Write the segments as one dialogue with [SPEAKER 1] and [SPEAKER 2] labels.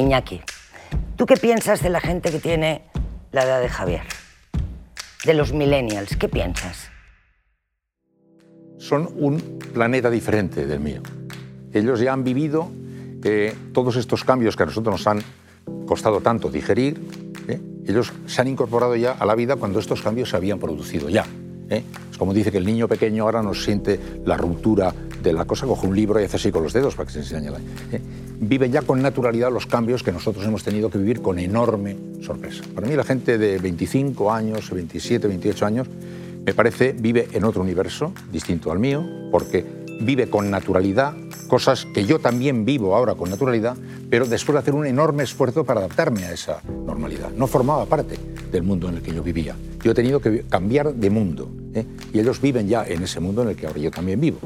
[SPEAKER 1] Iñaki, ¿tú qué piensas de la gente que tiene la edad de Javier? De los millennials, ¿qué piensas?
[SPEAKER 2] Son un planeta diferente del mío. Ellos ya han vivido eh, todos estos cambios que a nosotros nos han costado tanto digerir. ¿eh? Ellos se han incorporado ya a la vida cuando estos cambios se habían producido ya. ¿eh? Es como dice que el niño pequeño ahora nos siente la ruptura de la cosa, coge un libro y hace así con los dedos para que se enseñe. ¿eh? Viven ya con naturalidad los cambios que nosotros hemos tenido que vivir con enorme sorpresa. Para mí la gente de 25 años, 27, 28 años, me parece vive en otro universo distinto al mío, porque vive con naturalidad cosas que yo también vivo ahora con naturalidad, pero después de hacer un enorme esfuerzo para adaptarme a esa normalidad. No formaba parte del mundo en el que yo vivía. Yo he tenido que cambiar de mundo ¿eh? y ellos viven ya en ese mundo en el que ahora yo también vivo.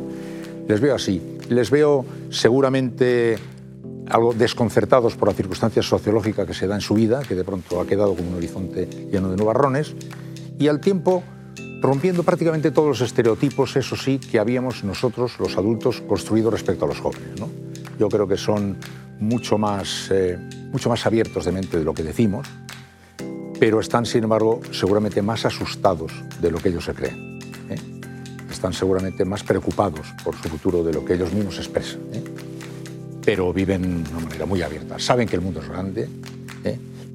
[SPEAKER 2] Les veo así. Les veo seguramente algo desconcertados por la circunstancia sociológica que se da en su vida, que de pronto ha quedado como un horizonte lleno de nubarrones, y al tiempo rompiendo prácticamente todos los estereotipos, eso sí, que habíamos nosotros, los adultos, construido respecto a los jóvenes. Yo creo que son mucho más, eh, mucho más abiertos de mente de lo que decimos, pero están, sin embargo, seguramente más asustados de lo que ellos se creen. ¿Eh? Están seguramente más preocupados por su futuro de lo que ellos mismos expresan. ¿eh? Pero viven de una manera muy abierta. Saben que el mundo es grande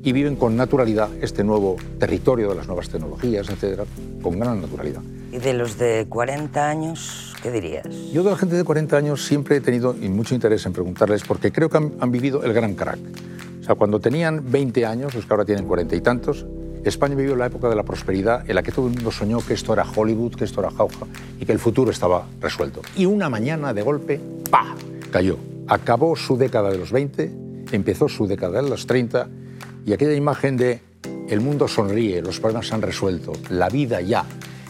[SPEAKER 2] y viven con naturalidad este nuevo territorio de las nuevas tecnologías, etcétera, con gran naturalidad.
[SPEAKER 1] ¿Y de los de 40 años, qué dirías?
[SPEAKER 2] Yo de la gente de 40 años siempre he tenido mucho interés en preguntarles porque creo que han, vivido el gran crack. O sea, cuando tenían 20 años, los que ahora tienen 40 y tantos, España vivió la época de la prosperidad en la que todo el mundo soñó que esto era Hollywood, que esto era jauja y que el futuro estaba resuelto. Y una mañana de golpe, ¡pa! cayó. Acabó su década de los 20, empezó su década de los 30 y aquella imagen de el mundo sonríe, los problemas se han resuelto, la vida ya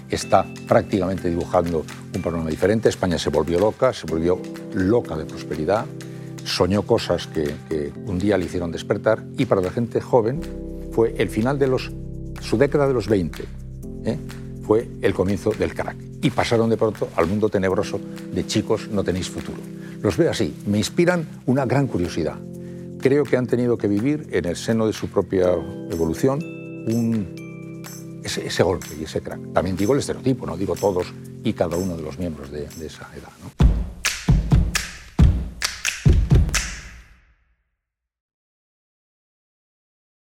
[SPEAKER 2] está prácticamente dibujando un panorama diferente. España se volvió loca, se volvió loca de prosperidad, soñó cosas que, un día le hicieron despertar y para la gente joven fue el final de los, su década de los 20, ¿eh? Fue el comienzo del crack. Y pasaron de pronto al mundo tenebroso de chicos, no tenéis futuro. Los veo así, me inspiran una gran curiosidad creo que han tenido que vivir en el seno de su propia evolución ese, golpe y ese crack. También digo el estereotipo, no digo todos y cada uno de los miembros de, esa edad.